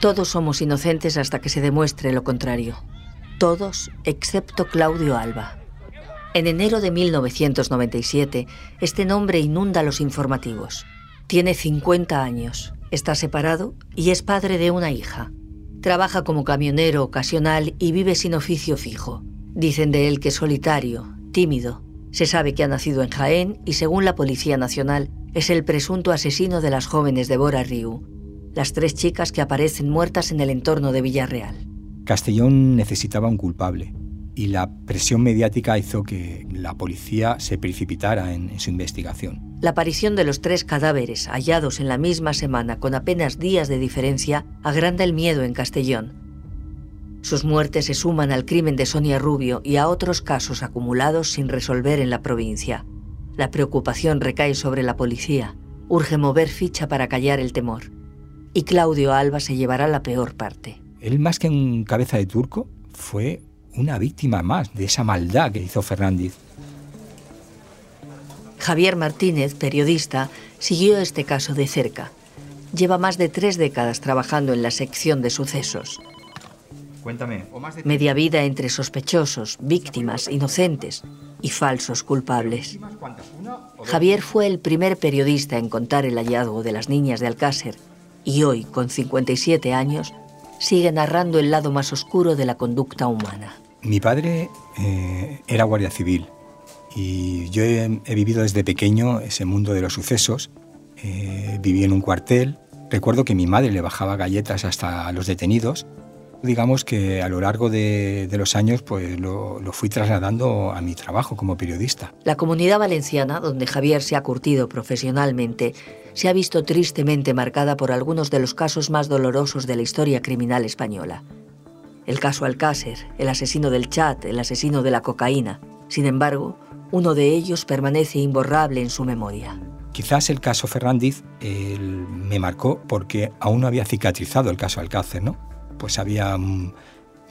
Todos somos inocentes hasta que se demuestre lo contrario. Todos excepto Claudio Alba. En enero de 1997, este nombre inunda los informativos. Tiene 50 años, está separado y es padre de una hija. Trabaja como camionero ocasional y vive sin oficio fijo. Dicen de él que es solitario, tímido. Se sabe que ha nacido en Jaén y según la Policía Nacional es el presunto asesino de las jóvenes de Bora Riu, las tres chicas que aparecen muertas en el entorno de Villarreal. Castellón necesitaba un culpable y la presión mediática hizo que la policía se precipitara en, su investigación. La aparición de los tres cadáveres hallados en la misma semana con apenas días de diferencia agranda el miedo en Castellón. Sus muertes se suman al crimen de Sonia Rubio y a otros casos acumulados sin resolver en la provincia. La preocupación recae sobre la policía. Urge mover ficha para callar el temor y Claudio Alba se llevará la peor parte. Él más que un cabeza de turco fue una víctima más de esa maldad que hizo Fernández. Javier Martínez, periodista, siguió este caso de cerca. Lleva más de tres décadas trabajando en la sección de sucesos. Cuéntame. Media vida entre sospechosos, víctimas, inocentes y falsos culpables. Javier fue el primer periodista en contar el hallazgo de las niñas de Alcácer y hoy, con 57 años, sigue narrando el lado más oscuro de la conducta humana. Mi padre eh, era guardia civil y yo he, vivido desde pequeño ese mundo de los sucesos. Eh, viví en un cuartel. Recuerdo que mi madre le bajaba galletas hasta a los detenidos digamos que a lo largo de, los años pues lo, fui trasladando a mi trabajo como periodista. La comunidad valenciana, donde Javier se ha curtido profesionalmente, se ha visto tristemente marcada por algunos de los casos más dolorosos de la historia criminal española. El caso Alcácer, el asesino del chat, el asesino de la cocaína. Sin embargo, uno de ellos permanece imborrable en su memoria. Quizás el caso Fernández me marcó porque aún no había cicatrizado el caso Alcácer, ¿no? Pues había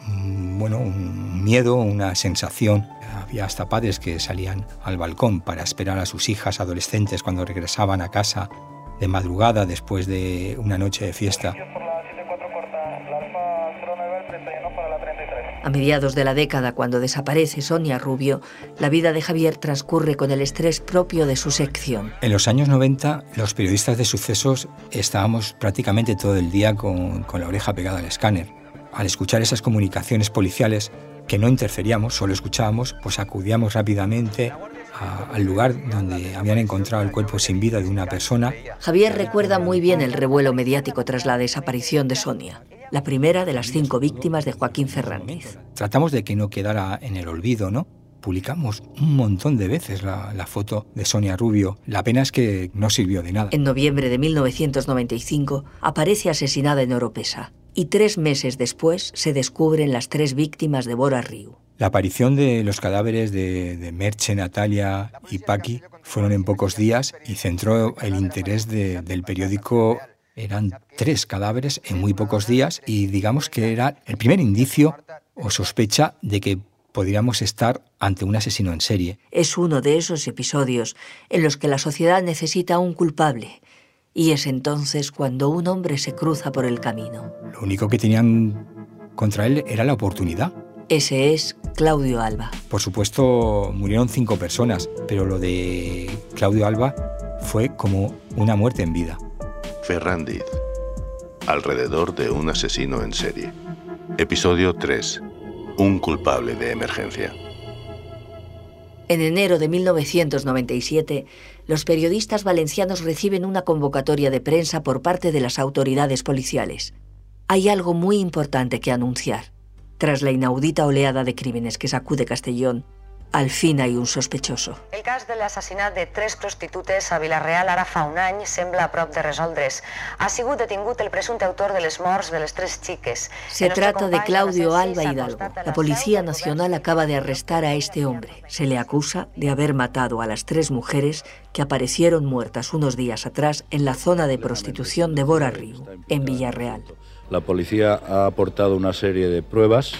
bueno, un miedo, una sensación. Había hasta padres que salían al balcón para esperar a sus hijas adolescentes cuando regresaban a casa de madrugada después de una noche de fiesta. A mediados de la década, cuando desaparece Sonia Rubio, la vida de Javier transcurre con el estrés propio de su sección. En los años 90, los periodistas de sucesos estábamos prácticamente todo el día con, con la oreja pegada al escáner. Al escuchar esas comunicaciones policiales que no interferíamos, solo escuchábamos, pues acudíamos rápidamente al lugar donde habían encontrado el cuerpo sin vida de una persona. Javier recuerda muy bien el revuelo mediático tras la desaparición de Sonia la primera de las cinco víctimas de Joaquín Fernández. Tratamos de que no quedara en el olvido, ¿no? Publicamos un montón de veces la, foto de Sonia Rubio. La pena es que no sirvió de nada. En noviembre de 1995 aparece asesinada en Oropesa y tres meses después se descubren las tres víctimas de Bora Riu. La aparición de los cadáveres de, Merche, Natalia y Paqui fueron en pocos días y centró el interés del periódico eran tres cadáveres en muy pocos días y digamos que era el primer indicio o sospecha de que podríamos estar ante un asesino en serie. Es uno de esos episodios en los que la sociedad necesita un culpable. Y es entonces cuando un hombre se cruza por el camino. Lo único que tenían contra él era la oportunidad. Ese es Claudio Alba. Por supuesto, murieron cinco personas, pero lo de Claudio Alba fue como una muerte en vida. Ferrandiz. Alrededor de un asesino en serie. Episodio 3. Un culpable de emergencia. En enero de 1997, los periodistas valencianos reciben una convocatoria de prensa por parte de las autoridades policiales. Hay algo muy importante que anunciar. Tras la inaudita oleada de crímenes que sacude Castellón, al fin hay un sospechoso. El cas de l'assassinat de tres prostitutes a Vilareal ara fa un any sembla a prop de resoldre's. Ha sigut detingut el presumpte autor de les morts de les tres chiques. Se trata de Claudio Alba Hidalgo. La Policía Nacional acaba de arrestar a este hombre. Se le acusa de haber matado a las tres mujeres que aparecieron muertas unos días atrás en la zona de prostitución de Bora Río, en Villarreal. La policía ha aportado una serie de pruebas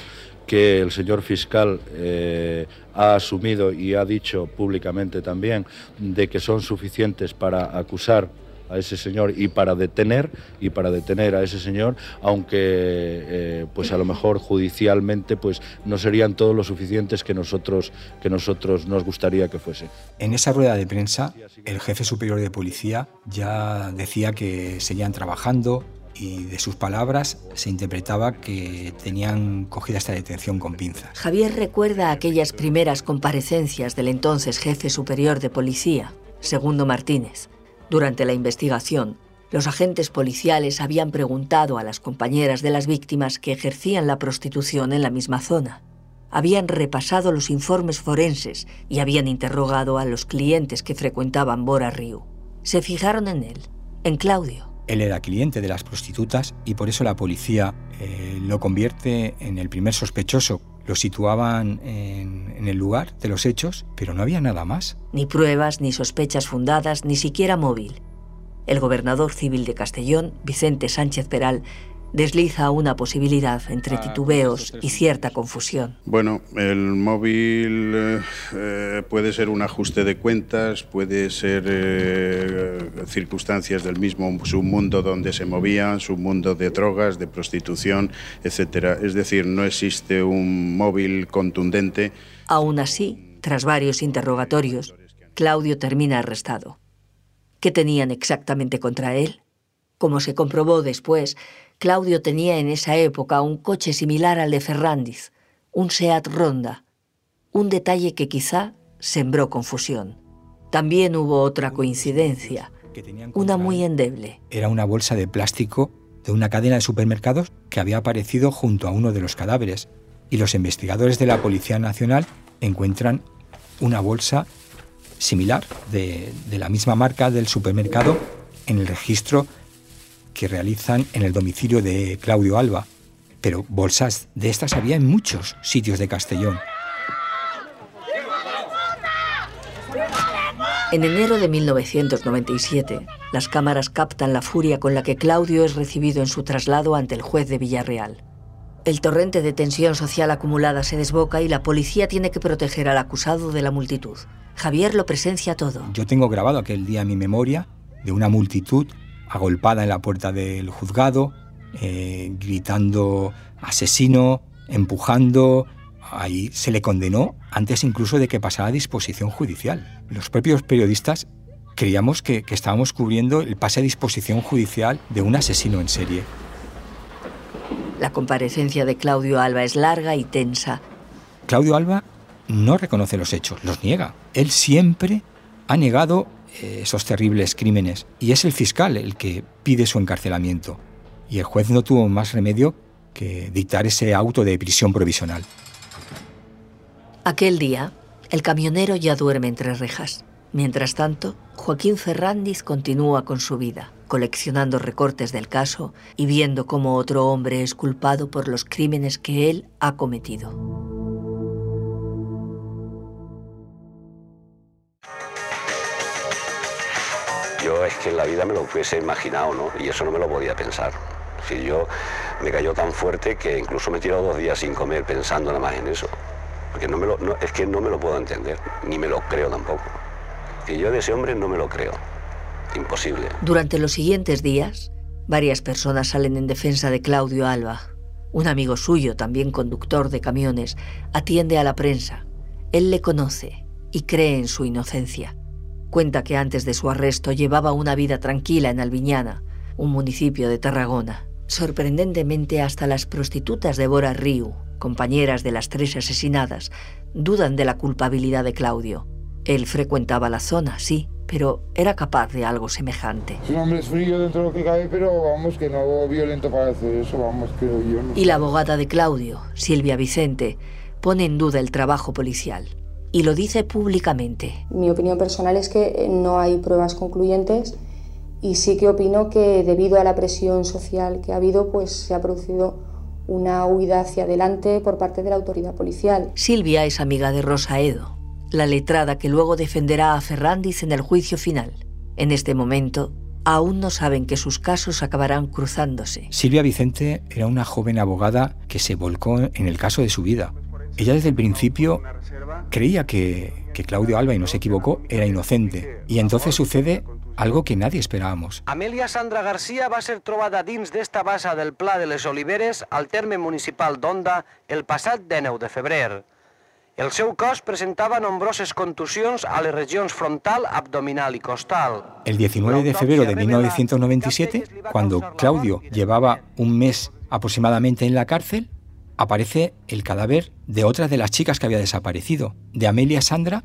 que el señor fiscal eh, ha asumido y ha dicho públicamente también de que son suficientes para acusar a ese señor y para detener y para detener a ese señor aunque eh, pues a lo mejor judicialmente pues no serían todos lo suficientes que nosotros que nosotros nos gustaría que fuese. En esa rueda de prensa el jefe superior de policía ya decía que seguían trabajando y de sus palabras se interpretaba que tenían cogida esta detención con pinzas. Javier recuerda aquellas primeras comparecencias del entonces jefe superior de policía, Segundo Martínez. Durante la investigación, los agentes policiales habían preguntado a las compañeras de las víctimas que ejercían la prostitución en la misma zona. Habían repasado los informes forenses y habían interrogado a los clientes que frecuentaban Bora Río. Se fijaron en él, en Claudio él era cliente de las prostitutas y por eso la policía eh, lo convierte en el primer sospechoso. Lo situaban en, en el lugar de los hechos, pero no había nada más. Ni pruebas, ni sospechas fundadas, ni siquiera móvil. El gobernador civil de Castellón, Vicente Sánchez Peral, desliza una posibilidad entre ah, titubeos y cierta confusión. Bueno, el móvil eh, eh, puede ser un ajuste de cuentas, puede ser eh, circunstancias del mismo submundo donde se movían, submundo de drogas, de prostitución, etc. Es decir, no existe un móvil contundente. Aún así, tras varios interrogatorios, Claudio termina arrestado. ¿Qué tenían exactamente contra él? Como se comprobó después, Claudio tenía en esa época un coche similar al de Ferrandiz, un Seat Ronda, un detalle que quizá sembró confusión. También hubo otra coincidencia, una muy endeble. Era una bolsa de plástico de una cadena de supermercados que había aparecido junto a uno de los cadáveres y los investigadores de la Policía Nacional encuentran una bolsa similar de, de la misma marca del supermercado en el registro que realizan en el domicilio de Claudio Alba, pero bolsas de estas había en muchos sitios de Castellón. En enero de 1997, las cámaras captan la furia con la que Claudio es recibido en su traslado ante el juez de Villarreal. El torrente de tensión social acumulada se desboca y la policía tiene que proteger al acusado de la multitud. Javier lo presencia todo. Yo tengo grabado aquel día en mi memoria de una multitud agolpada en la puerta del juzgado, eh, gritando asesino, empujando. Ahí se le condenó antes incluso de que pasara a disposición judicial. Los propios periodistas creíamos que, que estábamos cubriendo el pase a disposición judicial de un asesino en serie. La comparecencia de Claudio Alba es larga y tensa. Claudio Alba no reconoce los hechos, los niega. Él siempre ha negado esos terribles crímenes y es el fiscal el que pide su encarcelamiento. Y el juez no tuvo más remedio que dictar ese auto de prisión provisional. Aquel día, el camionero ya duerme entre rejas. Mientras tanto, Joaquín Ferrandiz continúa con su vida, coleccionando recortes del caso y viendo cómo otro hombre es culpado por los crímenes que él ha cometido. Es que en la vida me lo hubiese imaginado, ¿no? Y eso no me lo podía pensar. Si yo me cayó tan fuerte que incluso me he dos días sin comer pensando nada más en eso. Porque no me lo, es que no me lo puedo entender, ni me lo creo tampoco. Y yo de ese hombre no me lo creo. Imposible. Durante los siguientes días, varias personas salen en defensa de Claudio Alba. Un amigo suyo, también conductor de camiones, atiende a la prensa. Él le conoce y cree en su inocencia. Cuenta que antes de su arresto llevaba una vida tranquila en Albiñana, un municipio de Tarragona. Sorprendentemente, hasta las prostitutas de Bora Riu, compañeras de las tres asesinadas, dudan de la culpabilidad de Claudio. Él frecuentaba la zona, sí, pero era capaz de algo semejante. Es un hombre frío dentro de lo que cabe, pero vamos, que no violento para hacer eso, vamos, creo yo. Y la abogada de Claudio, Silvia Vicente, pone en duda el trabajo policial y lo dice públicamente. Mi opinión personal es que no hay pruebas concluyentes y sí que opino que debido a la presión social que ha habido, pues se ha producido una huida hacia adelante por parte de la autoridad policial. Silvia es amiga de Rosa Edo, la letrada que luego defenderá a Ferrandiz en el juicio final. En este momento, aún no saben que sus casos acabarán cruzándose. Silvia Vicente era una joven abogada que se volcó en el caso de su vida. Ella desde el principio creía que, que Claudio Alba, y no se equivocó, era inocente. Y entonces sucede algo que nadie esperábamos. Amelia Sandra García va ser trobada dins d'esta bassa del Pla de les Oliveres al terme municipal d'Onda el passat 19 de febrer. El seu cos presentava nombroses contusions a les regions frontal, abdominal y costal. El 19 de febrero de 1997, cuando Claudio llevaba un mes aproximadamente en la cárcel, aparece el cadáver de otra de las chicas que había desaparecido, de Amelia Sandra,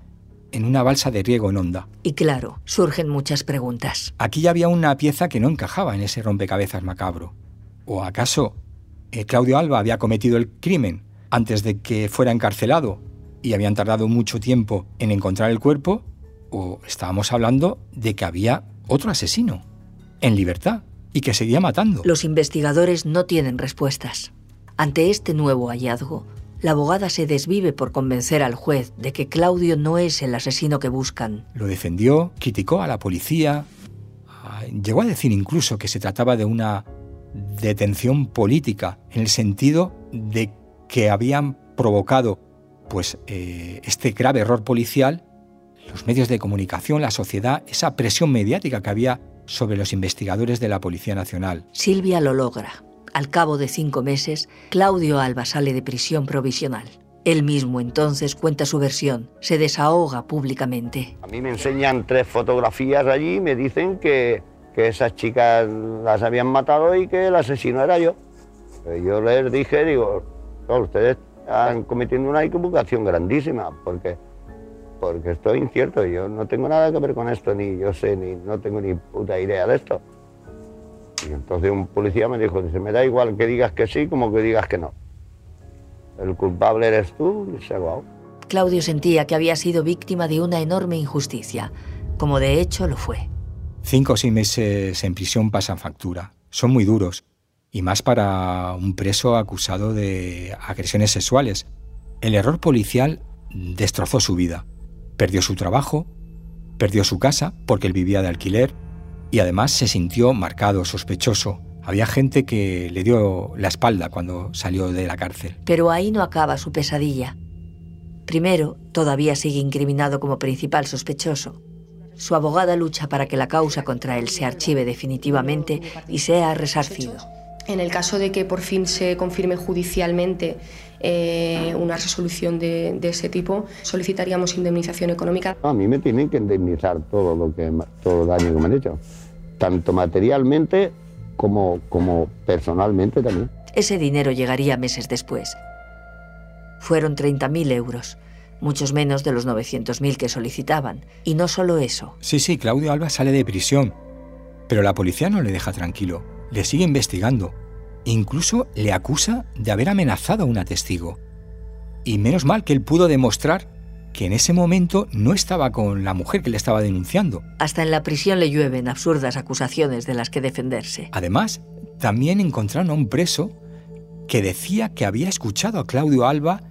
en una balsa de riego en Onda. Y claro, surgen muchas preguntas. Aquí ya había una pieza que no encajaba en ese rompecabezas macabro. ¿O acaso eh, Claudio Alba había cometido el crimen antes de que fuera encarcelado y habían tardado mucho tiempo en encontrar el cuerpo? ¿O estábamos hablando de que había otro asesino en libertad y que seguía matando? Los investigadores no tienen respuestas. Ante este nuevo hallazgo, la abogada se desvive por convencer al juez de que Claudio no es el asesino que buscan. Lo defendió, criticó a la policía, ah, llegó a decir incluso que se trataba de una detención política, en el sentido de que habían provocado pues, eh, este grave error policial, los medios de comunicación, la sociedad, esa presión mediática que había sobre los investigadores de la Policía Nacional. Silvia lo logra. Al cabo de cinco meses, Claudio Alba sale de prisión provisional. Él mismo entonces cuenta su versión, se desahoga públicamente. A mí me enseñan tres fotografías allí y me dicen que, que esas chicas las habían matado y que el asesino era yo. Yo les dije, digo, ustedes están cometiendo una equivocación grandísima porque, porque estoy incierto, yo no tengo nada que ver con esto, ni yo sé, ni no tengo ni puta idea de esto. Y entonces un policía me dijo, dice, me da igual que digas que sí como que digas que no. El culpable eres tú y se acabó. Claudio sentía que había sido víctima de una enorme injusticia, como de hecho lo fue. Cinco o seis meses en prisión pasan factura. Son muy duros, y más para un preso acusado de agresiones sexuales. El error policial destrozó su vida. Perdió su trabajo, perdió su casa porque él vivía de alquiler, y además se sintió marcado, sospechoso. Había gente que le dio la espalda cuando salió de la cárcel. Pero ahí no acaba su pesadilla. Primero, todavía sigue incriminado como principal sospechoso. Su abogada lucha para que la causa contra él se archive definitivamente y sea resarcido. En el caso de que por fin se confirme judicialmente eh, una resolución de, de, ese tipo, solicitaríamos indemnización económica. A mí me tienen que indemnizar todo lo que todo el daño que me han hecho, tanto materialmente como, como personalmente también. Ese dinero llegaría meses después. Fueron 30.000 euros, muchos menos de los 900.000 que solicitaban. Y no solo eso. Sí, sí, Claudio Alba sale de prisión, pero la policía no le deja tranquilo, le sigue investigando. Incluso le acusa de haber amenazado a una testigo. Y menos mal que él pudo demostrar que en ese momento no estaba con la mujer que le estaba denunciando. Hasta en la prisión le llueven absurdas acusaciones de las que defenderse. Además, también encontraron a un preso que decía que había escuchado a Claudio Alba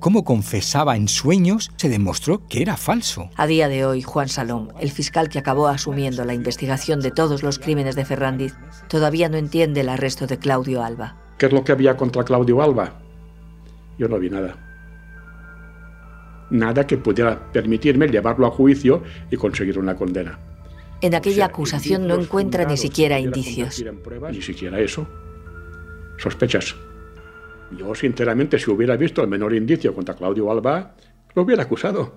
cómo confesaba en sueños, se demostró que era falso. A día de hoy, Juan Salom, el fiscal que acabó asumiendo la investigación de todos los crímenes de Ferrandiz, todavía no entiende el arresto de Claudio Alba. ¿Qué es lo que había contra Claudio Alba? Yo no vi nada. Nada que pudiera permitirme llevarlo a juicio y conseguir una condena. En aquella acusación no encuentra ni siquiera indicios. Ni siquiera eso. Sospechas. Yo, sinceramente, si hubiera visto el menor indicio contra Claudio Alba, lo hubiera acusado.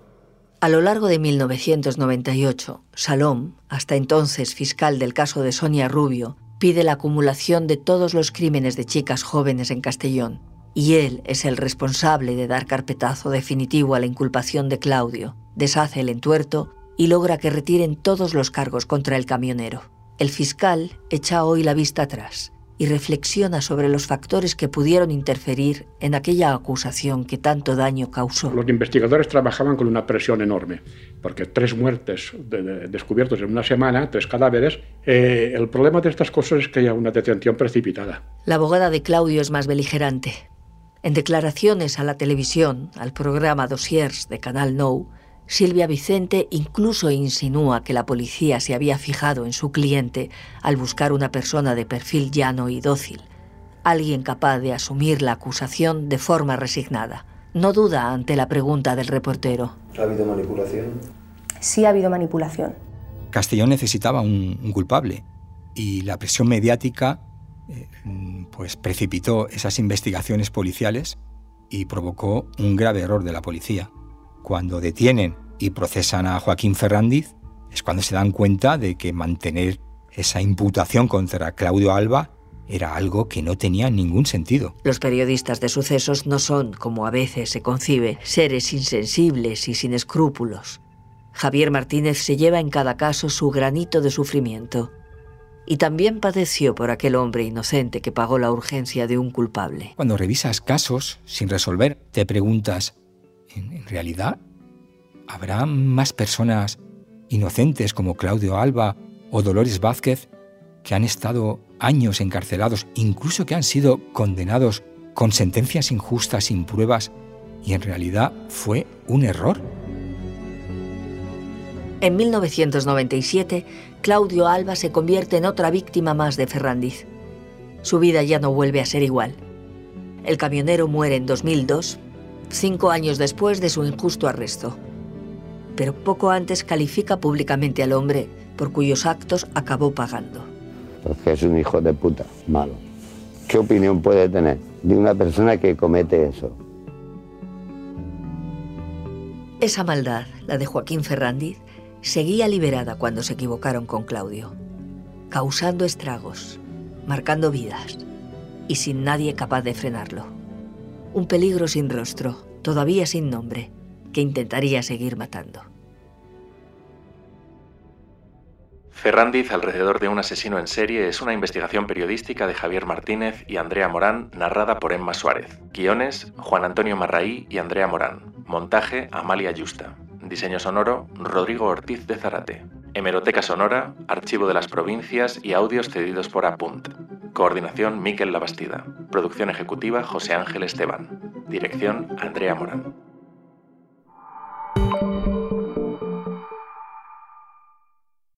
A lo largo de 1998, Salom, hasta entonces fiscal del caso de Sonia Rubio, pide la acumulación de todos los crímenes de chicas jóvenes en Castellón. Y él es el responsable de dar carpetazo definitivo a la inculpación de Claudio, deshace el entuerto y logra que retiren todos los cargos contra el camionero. El fiscal echa hoy la vista atrás y reflexiona sobre los factores que pudieron interferir en aquella acusación que tanto daño causó. Los investigadores trabajaban con una presión enorme, porque tres muertes de, de, descubiertos en una semana, tres cadáveres, eh, el problema de estas cosas es que haya una detención precipitada. La abogada de Claudio es más beligerante. En declaraciones a la televisión, al programa Dossiers de Canal Nou, Silvia Vicente incluso insinúa que la policía se había fijado en su cliente al buscar una persona de perfil llano y dócil, alguien capaz de asumir la acusación de forma resignada. No duda ante la pregunta del reportero. ¿Ha habido manipulación? Sí ha habido manipulación. Castellón necesitaba un, culpable y la presión mediática eh, pues precipitó esas investigaciones policiales y provocó un grave error de la policía. Cuando detienen y procesan a Joaquín Ferrandiz, es cuando se dan cuenta de que mantener esa imputación contra Claudio Alba era algo que no tenía ningún sentido. Los periodistas de sucesos no son, como a veces se concibe, seres insensibles y sin escrúpulos. Javier Martínez se lleva en cada caso su granito de sufrimiento. Y también padeció por aquel hombre inocente que pagó la urgencia de un culpable. Cuando revisas casos sin resolver, te preguntas, ¿en, realidad habrá más personas inocentes como Claudio Alba o Dolores Vázquez que han estado años encarcelados, incluso que han sido condenados con sentencias injustas sin pruebas y en realidad fue un error? En 1997, Claudio Alba se convierte en otra víctima más de Ferrandiz. Su vida ya no vuelve a ser igual. El camionero muere en 2002, cinco años después de su injusto arresto. Pero poco antes califica públicamente al hombre por cuyos actos acabó pagando. Porque es un hijo de puta, malo. ¿Qué opinión puede tener de una persona que comete eso? Esa maldad, la de Joaquín Ferrandiz, seguía liberada cuando se equivocaron con Claudio, causando estragos, marcando vidas y sin nadie capaz de frenarlo. Un peligro sin rostro, todavía sin nombre, que intentaría seguir matando. Ferrandiz alrededor de un asesino en serie es una investigación periodística de Javier Martínez y Andrea Morán narrada por Emma Suárez. Guiones, Juan Antonio Marraí y Andrea Morán. Montaje, Amalia Yusta. Diseño sonoro, Rodrigo Ortiz de Zarate. Hemeroteca sonora, Archivo de las Provincias y audios cedidos por Apunt. Coordinación, Miquel Labastida. Producción ejecutiva, José Ángel Esteban. Dirección, Andrea Morán.